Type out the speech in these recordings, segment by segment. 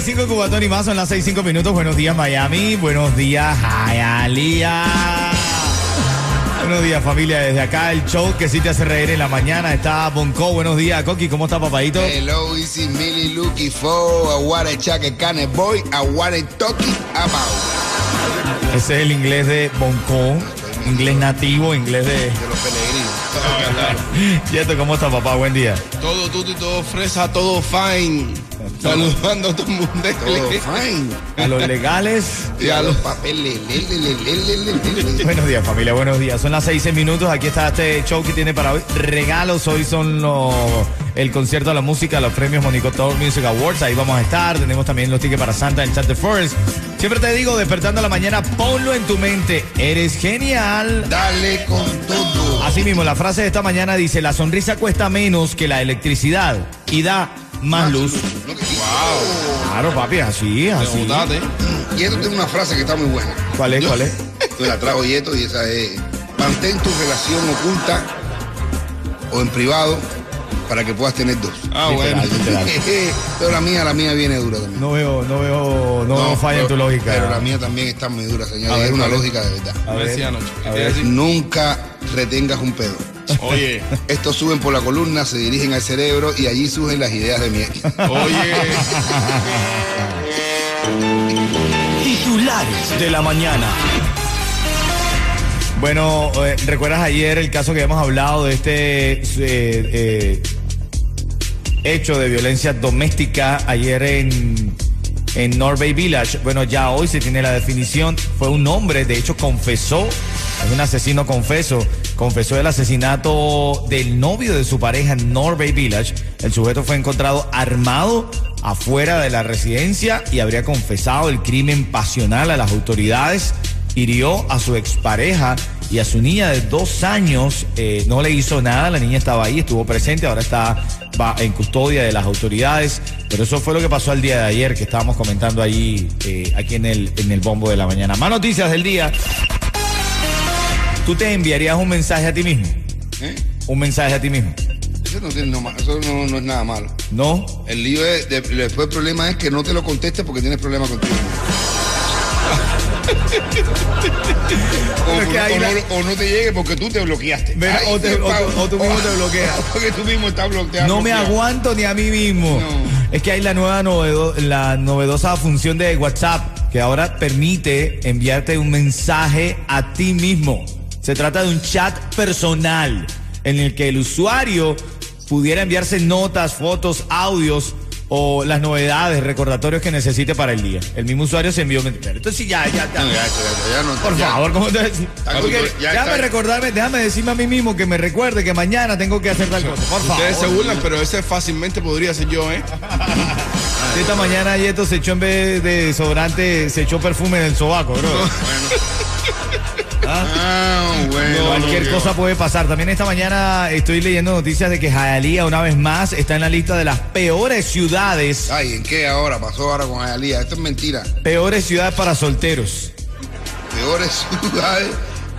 95 Cubatón y más son las 6 5 minutos. Buenos días Miami, buenos días Hialeah. Buenos días familia, desde acá el show que sí te hace reír en la mañana está Bonco. Buenos días Coqui, ¿cómo está papadito? Hello, easy, Millie, Lucky, Fo, Aguare, Chaque, Cane, Boy, Aguare, Toki, About. Ese es el inglés de Bonco, inglés nativo, inglés de... De los peregrinos. Yeto, ¿cómo está papá? Buen día. Todo tuto y todo fresa, todo fine. Saludando a todo el mundo. A los legales. Y a los papeles. le, le, le, le, le, le, le, le. Buenos días familia, buenos días. Son las 6 6 minutos. Aquí está este show que tiene para hoy. Regalos. Hoy son los, el concierto de la música, los premios Monico Talk Music Awards. Ahí vamos a estar. Tenemos también los tickets para Santa en Chat de Forest. Siempre te digo, despertando a la mañana, ponlo en tu mente. Eres genial. Dale con todo. Así mismo, la frase de esta mañana dice, la sonrisa cuesta menos que la electricidad y da más luz. ¿No? Que- Claro, papi, así, así. Botate. Y esto tiene una frase que está muy buena. ¿Cuál es? ¿Cuál es? Yo la trajo Yeto y esa es, mantén tu relación oculta o en privado para que puedas tener dos. Ah, bueno. Literal. Pero la mía, la mía viene dura también. No veo, no veo, no, veo falla en tu lógica. Pero la mía también está muy dura, señor. A y ver, es una lógica de verdad. A A ver ver, si anoche. a ¿Qué te ver. Nunca retengas un pedo. Oye, Estos suben por la columna, se dirigen al cerebro y allí surgen las ideas de mi ex. oye. Titulares de la mañana. Bueno, eh, ¿recuerdas ayer el caso que hemos hablado de este eh, eh, hecho de violencia doméstica ayer en, en North Bay Village? Bueno, ya hoy se tiene la definición. Fue un hombre, de hecho confesó, es un asesino confeso, confesó el asesinato del novio de su pareja en North Bay Village. El sujeto fue encontrado armado afuera de la residencia y habría confesado el crimen pasional a las autoridades. Hirió a su expareja y a su niña de dos años. eh, no le hizo nada, la niña estaba ahí, estuvo presente, ahora está en custodia de las autoridades. Pero eso fue lo que pasó el día de ayer, que estábamos comentando allí, eh, aquí en el, en el bombo de la mañana. Más noticias del día. ¿Tú te enviarías un mensaje a ti mismo? ¿Eh? Un mensaje a ti mismo. Eso no, tiene no eso no, no es nada malo. ¿No? El lío es, de- después el problema es que no te lo contestes porque tienes problemas contigo. o, no, la- o no te llegue porque tú te bloqueaste. Mira, Ay, o te- qué o tú- mismo te bloqueas. Porque tú mismo estás bloqueado. No me aguanto ni a mí mismo. Es que hay la nueva novedo- la novedosa función de WhatsApp que ahora permite enviarte un mensaje a ti mismo. Se trata de un chat personal en el que el usuario pudiera enviarse notas, fotos, audios o las novedades, recordatorios que necesite para el día. El mismo usuario se envió. Entonces sí, ya, ya, ya. No, ya, ya, ya, ya no. Por ya. favor, ¿cómo te decís? Déjame recordarme, déjame decirme a mí mismo que me recuerde que mañana tengo que hacer tal cosa. Por favor. Ustedes se burlan, pero ese fácilmente podría ser yo, ¿eh? Esta mañana Yeto se echó en vez de desodorante, se echó perfume en el sobaco, bro. Ah, bueno. Cualquier cosa puede pasar. También esta mañana estoy leyendo noticias de que Hialeah una vez más está en la lista de las peores ciudades, Ay, ¿en qué ahora? Pasó ahora con Ayalía. Esto es mentira. peores ciudades para solteros. Peores ciudades.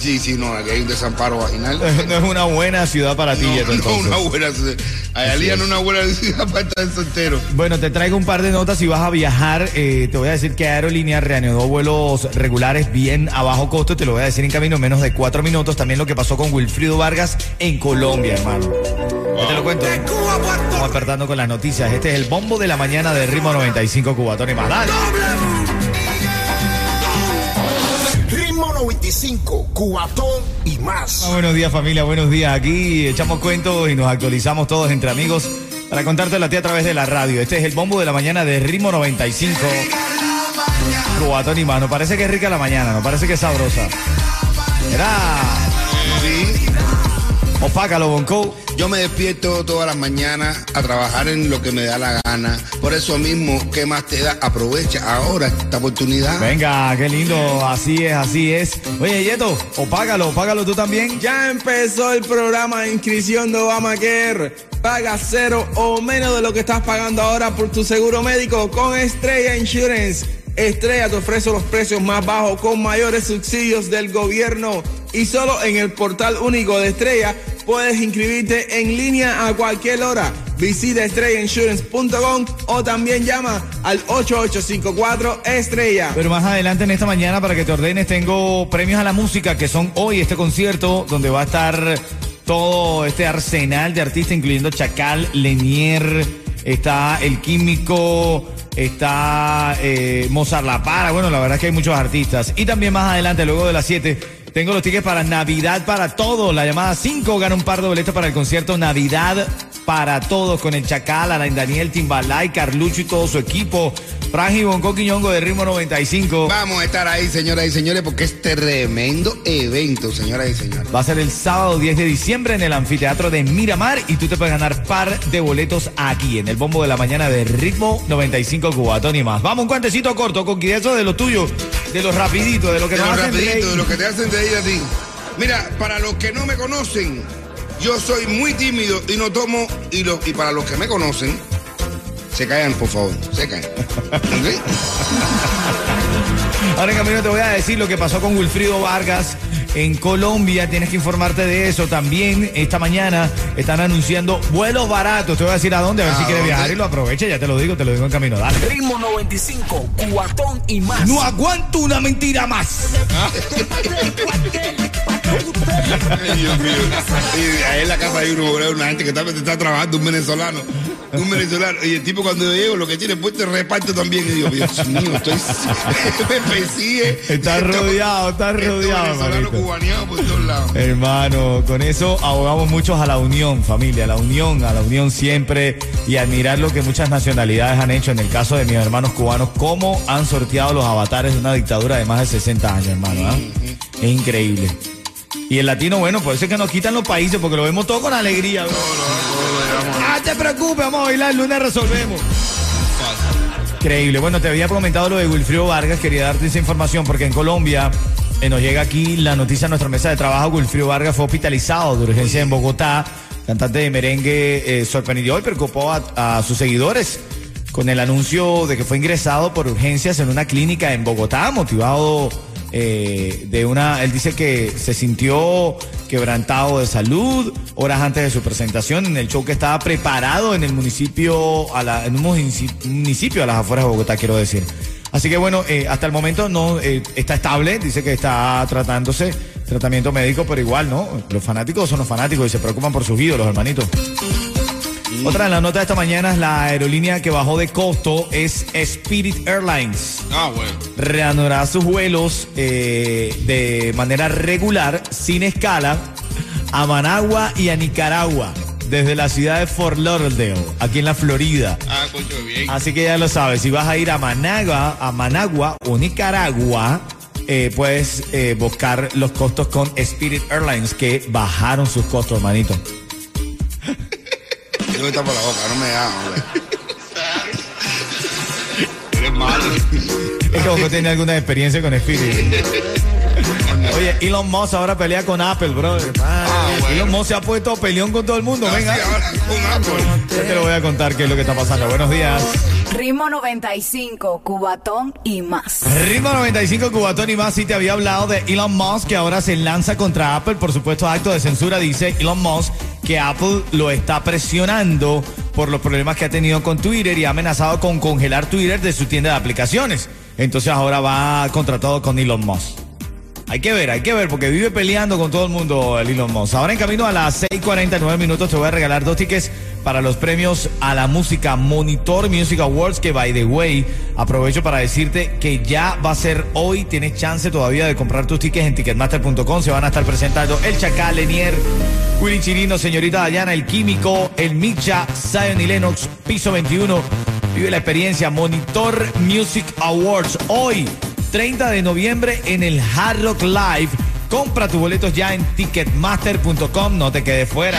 Sí, sí, no, aquí hay un desamparo vaginal. No es una buena ciudad para ti, No, Yeto, no una buena ciudad. Ayalía no es una buena ciudad para estar soltero. Bueno, te traigo un par de notas. Si vas a viajar, eh, te voy a decir que Aerolínea reanudó vuelos regulares bien a bajo costo. Te lo voy a decir en camino, menos de cuatro minutos. También lo que pasó con Wilfrido Vargas en Colombia, hermano. Ya te lo cuento. Vamos despertando con las noticias. Este es el bombo de la mañana de Ritmo 95 Cubatón y más. Dale. Ritmo 95, cuatón y más. Ah, Buenos días familia, buenos días. Aquí echamos cuentos y nos actualizamos todos entre amigos para contarte a ti a través de la radio. Este es el bombo de la mañana de Ritmo 95. Cubatón y más. Nos parece que es rica la mañana, nos parece que es sabrosa. Era. Sí. Opácalo, Bonco. Yo me despierto todas las mañanas a trabajar en lo que me da la gana. Por eso mismo, ¿qué más te da? Aprovecha ahora esta oportunidad. Venga, qué lindo. Así es, así es. Oye, Yeto, opágalo, opágalo tú también. Ya empezó el programa de inscripción de Obamacare. Paga cero o menos de lo que estás pagando ahora por tu seguro médico con Estrella Insurance. Estrella te ofrece los precios más bajos con mayores subsidios del gobierno. Y solo en el portal único de Estrella puedes inscribirte en línea a cualquier hora. Visita estrellainsurance.com o también llama al 8854 Estrella. Pero más adelante en esta mañana, para que te ordenes, tengo premios a la música, que son hoy este concierto, donde va a estar todo este arsenal de artistas, incluyendo Chacal, Lenier, está El Químico, está eh, Mozart La Para. Bueno, la verdad es que hay muchos artistas. Y también más adelante, luego de las 7, tengo los tickets para Navidad para todos. La llamada 5 gana un par de boletos para el concierto Navidad para todos con el Chacal, Alain Daniel, Timbalay, Carlucho y todo su equipo. Franji Bonco Quiñongo de Ritmo 95. Vamos a estar ahí, señoras y señores, porque es tremendo evento, señoras y señores. Va a ser el sábado 10 de diciembre en el anfiteatro de Miramar y tú te puedes ganar par de boletos aquí en el bombo de la mañana de Ritmo 95 Cubatón y más. Vamos, un cuantecito corto, con eso de lo tuyo, de lo rapidito, de lo que De nos lo hacen rapidito, reír. de lo que te hacen reír a ti. Mira, para los que no me conocen, yo soy muy tímido y no tomo. Y, lo- y para los que me conocen, se callan, por favor, se callan. ¿Ok? Ahora en camino te voy a decir lo que pasó con Wilfrido Vargas en Colombia. Tienes que informarte de eso. También esta mañana están anunciando vuelos baratos. Te voy a decir a dónde, a ver ¿A si quieres dónde? viajar y lo aproveche. Ya te lo digo, te lo digo en camino. Dale. Ritmo 95, cuatón y más. No aguanto una mentira más. Ay, Dios mío. Y ahí en la casa hay uno, una gente que está, está trabajando, un venezolano. Un venezolano. Y el tipo cuando llego lo que tiene puesto es reparto también. Y digo, Dios mío, estoy. me persigue. Está rodeado, está rodeado, venezolanos manito. cubaneados por todos lados. Hermano, con eso abogamos muchos a la unión, familia, a la unión, a la unión siempre y admirar lo que muchas nacionalidades han hecho. En el caso de mis hermanos cubanos, cómo han sorteado los avatares de una dictadura de más de 60 años, hermano. ¿ah? Es increíble. Y el latino, bueno, por eso es que nos quitan los países, porque lo vemos todo con alegría. bro. Ah, te preocupes, vamos a bailar, el lunes resolvemos. Increíble. Bueno, te había comentado lo de Wilfrido Vargas, quería darte esa información porque en Colombia eh, nos llega aquí la noticia a nuestra mesa de trabajo. Wilfrido Vargas fue hospitalizado de urgencia en Bogotá. Cantante de merengue eh, sorprendió y preocupó a, a sus seguidores con el anuncio de que fue ingresado por urgencias en una clínica en Bogotá, motivado eh, de una, él dice que se sintió quebrantado de salud horas antes de su presentación en el show que estaba preparado en el municipio, a la- en un munici- municipio a las afueras de Bogotá, quiero decir. Así que bueno, eh, hasta el momento no eh, está estable, dice que está tratándose, tratamiento médico, pero igual, ¿no? Los fanáticos son los fanáticos y se preocupan por sus ídolos, hermanitos. Otra de las notas de esta mañana es la aerolínea que bajó de costo es Spirit Airlines Ah, bueno. reanudará sus vuelos eh, de manera regular, sin escala, a Managua y a Nicaragua, desde la ciudad de Fort Lauderdale, aquí en la Florida. Ah, coño, bien. Así que ya lo sabes, si vas a ir a Managua, a Managua o Nicaragua, eh, puedes eh, buscar los costos con Spirit Airlines, que bajaron sus costos, hermanito. No me tapa la boca, no me da, hombre. Eres malo. Es que vos no tenés alguna experiencia con Spirit. Oye, Elon Musk ahora pelea con Apple, brother. bueno. Elon Musk se ha puesto peleón con todo el mundo. Venga, Así ahora con Apple. yo te lo voy a contar qué es lo que está pasando. Buenos días. Ritmo 95, Cubatón y más. Ritmo 95 Cubatón y más sí te había hablado de Elon Musk que ahora se lanza contra Apple. Por supuesto, acto de censura dice Elon Musk que Apple lo está presionando por los problemas que ha tenido con Twitter y ha amenazado con congelar Twitter de su tienda de aplicaciones. Entonces ahora va contratado con Elon Musk. Hay que ver, hay que ver, porque vive peleando con todo el mundo el Elon Musk. Ahora en camino a las 6:49 minutos te voy a regalar dos tickets para los premios a la música Monitor Music Awards, que by the way, aprovecho para decirte que ya va a ser hoy, tienes chance todavía de comprar tus tickets en ticketmaster.com, se van a estar presentando el Chacal, Lenier, Willy Chirino, señorita Dayana, el Químico, el Micha, Zion y Lennox, piso 21. Vive la experiencia Monitor Music Awards hoy. 30 de noviembre en el Hard Rock Live Compra tus boletos ya en ticketmaster.com, no te quedes fuera.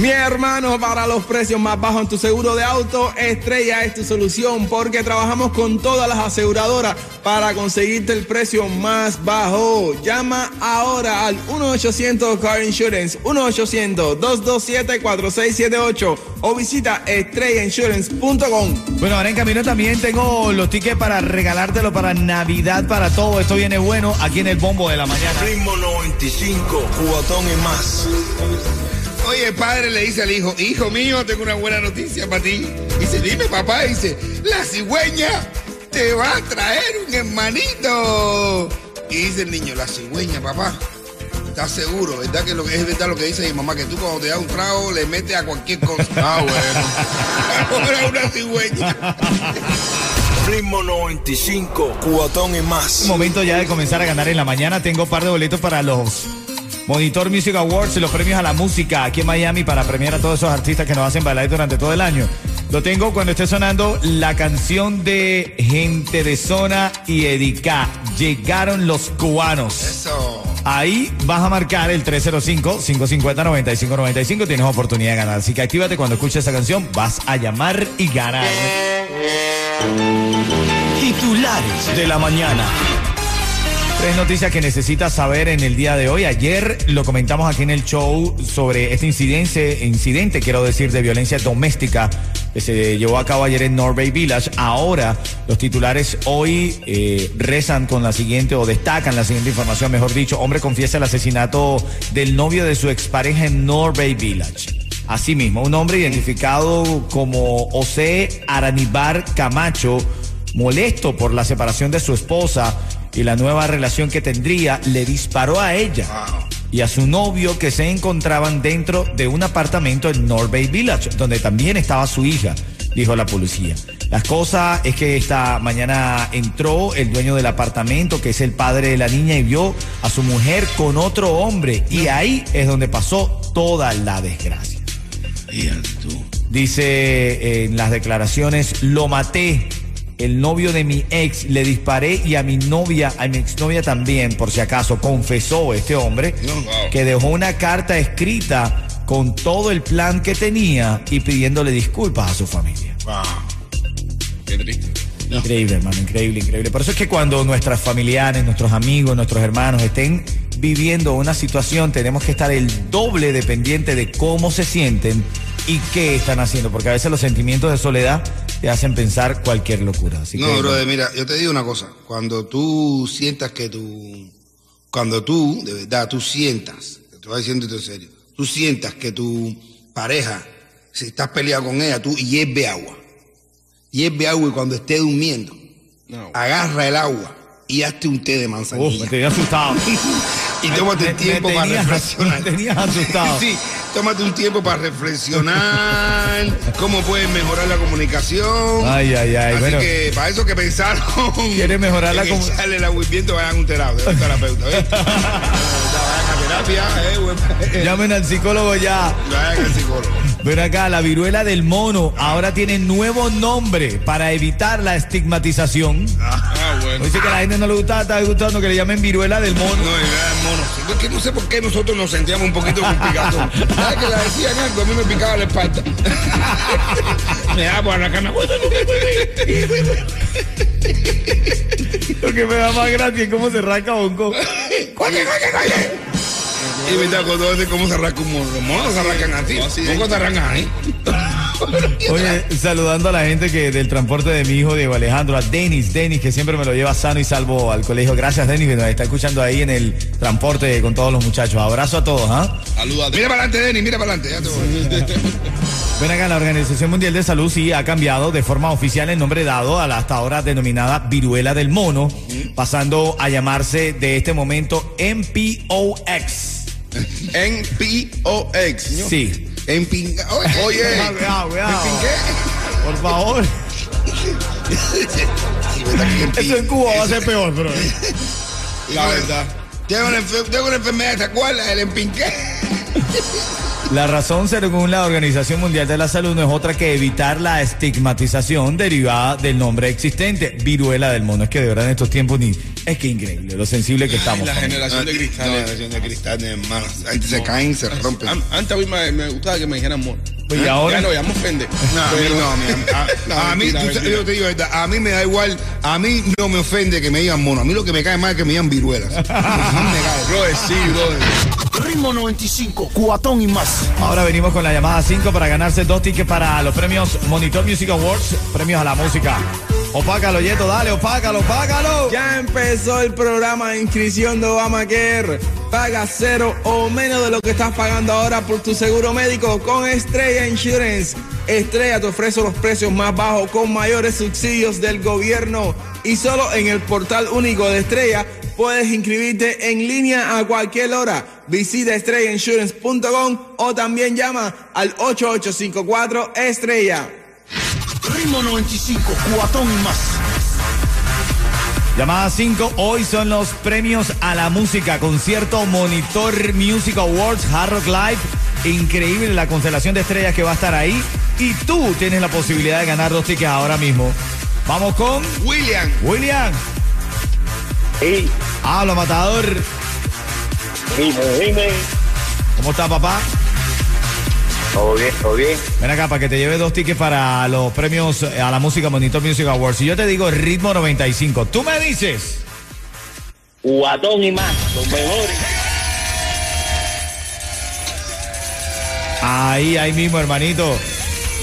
Mi hermano, para los precios más bajos en tu seguro de auto, Estrella es tu solución porque trabajamos con todas las aseguradoras para conseguirte el precio más bajo. Llama ahora al 1-800 Car Insurance, 1-800-227-4678 o visita estrellainsurance.com. Bueno, ahora en camino también tengo los tickets para regalártelo para Navidad, para todo. Esto viene bueno aquí en el bombo de la mañana. Ritmo 95, cuatón y más. Oye, el padre le dice al hijo, hijo mío, tengo una buena noticia para ti. Dice, dime papá, dice, la cigüeña te va a traer un hermanito. Y dice el niño, la cigüeña, papá. ¿Estás seguro? ¿Verdad que lo que es verdad lo que dice mi mamá? Que tú cuando te das un trago le metes a cualquier cosa. Ah, bueno. Ahora una cigüeña. Ritmo 95, cuatón y más. Momento ya de comenzar a ganar en la mañana. Tengo un par de boletos para los Monitor Music Awards, los premios a la música aquí en Miami para premiar a todos esos artistas que nos hacen bailar durante todo el año. Lo tengo cuando esté sonando la canción de Gente de Zona y Edica. Llegaron los cubanos. Eso. Ahí vas a marcar el 305-550-9595. Tienes oportunidad de ganar. Así que actívate cuando escuches esa canción. Vas a llamar y ganar. Titulares de la mañana. Tres noticias que necesitas saber en el día de hoy. Ayer lo comentamos aquí en el show sobre este incidente, incidente quiero decir, de violencia doméstica que se llevó a cabo ayer en Norway Village. Ahora los titulares hoy eh, rezan con la siguiente o destacan la siguiente información, mejor dicho, hombre confiesa el asesinato del novio de su expareja en Norway Village. Asimismo, un hombre identificado como José Aranibar Camacho, molesto por la separación de su esposa y la nueva relación que tendría, le disparó a ella y a su novio que se encontraban dentro de un apartamento en North Bay Village, donde también estaba su hija, dijo la policía. La cosa es que esta mañana entró el dueño del apartamento, que es el padre de la niña, y vio a su mujer con otro hombre, y ahí es donde pasó toda la desgracia. Dice eh, en las declaraciones, lo maté, el novio de mi ex, le disparé y a mi novia, a mi exnovia también, por si acaso, confesó este hombre No, que dejó una carta escrita con todo el plan que tenía y pidiéndole disculpas a su familia. Wow. Qué triste. Increíble, hermano, increíble, increíble. Por eso es que cuando nuestras familiares, nuestros amigos, nuestros hermanos estén viviendo una situación, tenemos que estar el doble dependiente de cómo se sienten y qué están haciendo, porque a veces los sentimientos de soledad te hacen pensar cualquier locura. Así No, que, brother, mira, yo te digo una cosa. Cuando tú sientas que tú, cuando tú, de verdad, tú sientas, te estoy diciendo esto en serio, tú sientas que tu pareja, si estás peleado con ella, tú hierve agua. Hierve agua y cuando esté durmiendo, agarra el agua y hazte un té de Uf, manzanilla. me tenía asustado. y tómate Me- tiempo me para tenías- reflexionar. me tenías asustado. Sí, tómate un tiempo para reflexionar, cómo puedes mejorar la comunicación. Ay, ay, ay, Así bueno. que para eso que pensaron. ¿Quieres mejorar la en comu- echarle el agüimiento, vayan a un terapeuta. terapia, eh. Llamen al psicólogo ya. Vayan al psicólogo. Ven acá, la viruela del mono ahora tiene nuevo nombre para evitar la estigmatización. Ah, bueno. Dice que a la gente no le gusta, está gustando que le llamen viruela del mono. No, era mono. Es que no sé por qué nosotros nos sentíamos un poquito con picazón. ¿Sabes que la decían algo? A mí me picaba la espalda. me daba por la cana. Lo que me da más gracia es cómo se rasca Bonco. ¡Coye, coye, coye! Y cuando ves cómo se arranca un mono. Los monos se arrancan así. ¿Cómo se arrancan ahí? Oye, saludando a la gente que del transporte de mi hijo Diego Alejandro, a Denis, Denis, que siempre me lo lleva sano y salvo al colegio. Gracias, Denis, que nos está escuchando ahí en el transporte con todos los muchachos. Abrazo a todos, ¿ah? Mira para adelante, Denis, mira para adelante. Ven acá, la Organización Mundial de Salud sí ha cambiado de forma oficial el nombre dado a la hasta ahora denominada viruela del mono, pasando a llamarse de este momento MPOX. N-P-O-X. Sí. En pinga. Oye. ¿En? Por favor. En Eso en Cuba va a ser peor, bro. La verdad. Tengo una, enfer- tengo una enfermedad, ¿te acuerdas? El empinqué. La razón, según la Organización Mundial de la Salud, no es otra que evitar la estigmatización derivada del nombre existente, viruela del mono. Es que de verdad en estos tiempos ni es que increíble lo sensible que estamos. La generación de No, cristales. generación de cristales, hermano. Ahí se caen, se rompen. An- Antes a mí me, me gustaba que me dijeran mono. Pues, ¿y ahora? Ya no, ya me ofende. No, a mí Pero- no, mi am- a, mí, mentira, tú sabes, mentira. yo te digo, verdad, a mí me da igual, a mí no me ofende que me digan mono, a mí lo que me cae mal es que me digan viruelas. No me cae. Brother, sí, brother. Ritmo 95, cuatón y más. Ahora venimos con la llamada 5 para ganarse dos tickets para los premios Monitor Music Awards, premios a la música. Opácalo, Yeto, dale, opácalo, opácalo. Ya empezó el programa de inscripción de Obamacare. Paga cero o menos de lo que estás pagando ahora por tu seguro médico con Estrella Insurance. Estrella te ofrece los precios más bajos con mayores subsidios del gobierno. Y solo en el portal único de Estrella puedes inscribirte en línea a cualquier hora. Visita estrellainsurance.com o también llama al 8854 Estrella. Ritmo 95, cuatón y más. Llamada 5, hoy son los premios a la música, concierto Monitor Music Awards, Hard Rock Live. Increíble la constelación de estrellas que va a estar ahí. Y tú tienes la posibilidad de ganar dos tickets ahora mismo. Vamos con William, William. Sí, Habla, matador. dime, dime. ¿Cómo está, papá? Todo bien, todo bien. Ven acá para que te lleve dos tickets para los premios eh, a la música Monitor Music Awards. Si yo te digo ritmo 95, tú me dices. Guatón y más, los mejores. Ahí, ahí mismo, hermanito.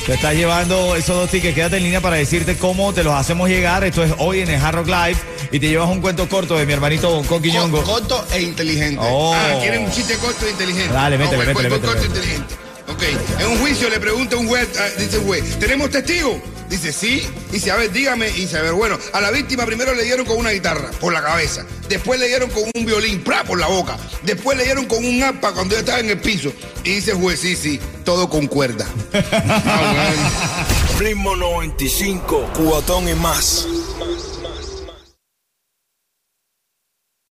Te estás llevando esos dos tickets. Quédate en línea para decirte cómo te los hacemos llegar. Esto es hoy en el Hard Rock Live. Y te llevas un cuento corto de mi hermanito Bonco co- Quiñongo. corto e inteligente. Oh. Ah, quieren un chiste corto e inteligente. Dale, métele, bueno, métele, métele, corto e inteligente. Ok, en un juicio le pregunta un juez, ah, dice el juez, ¿tenemos testigos? Dice, sí. Dice, a ver, dígame. Y dice, a ver, bueno, a la víctima primero le dieron con una guitarra por la cabeza. Después le dieron con un violín, ¡pra! por la boca. Después le dieron con un arpa cuando ella estaba en el piso. Y dice juez, sí, sí, todo con cuerda. Ah, bueno. Ritmo 95, cuatón y más.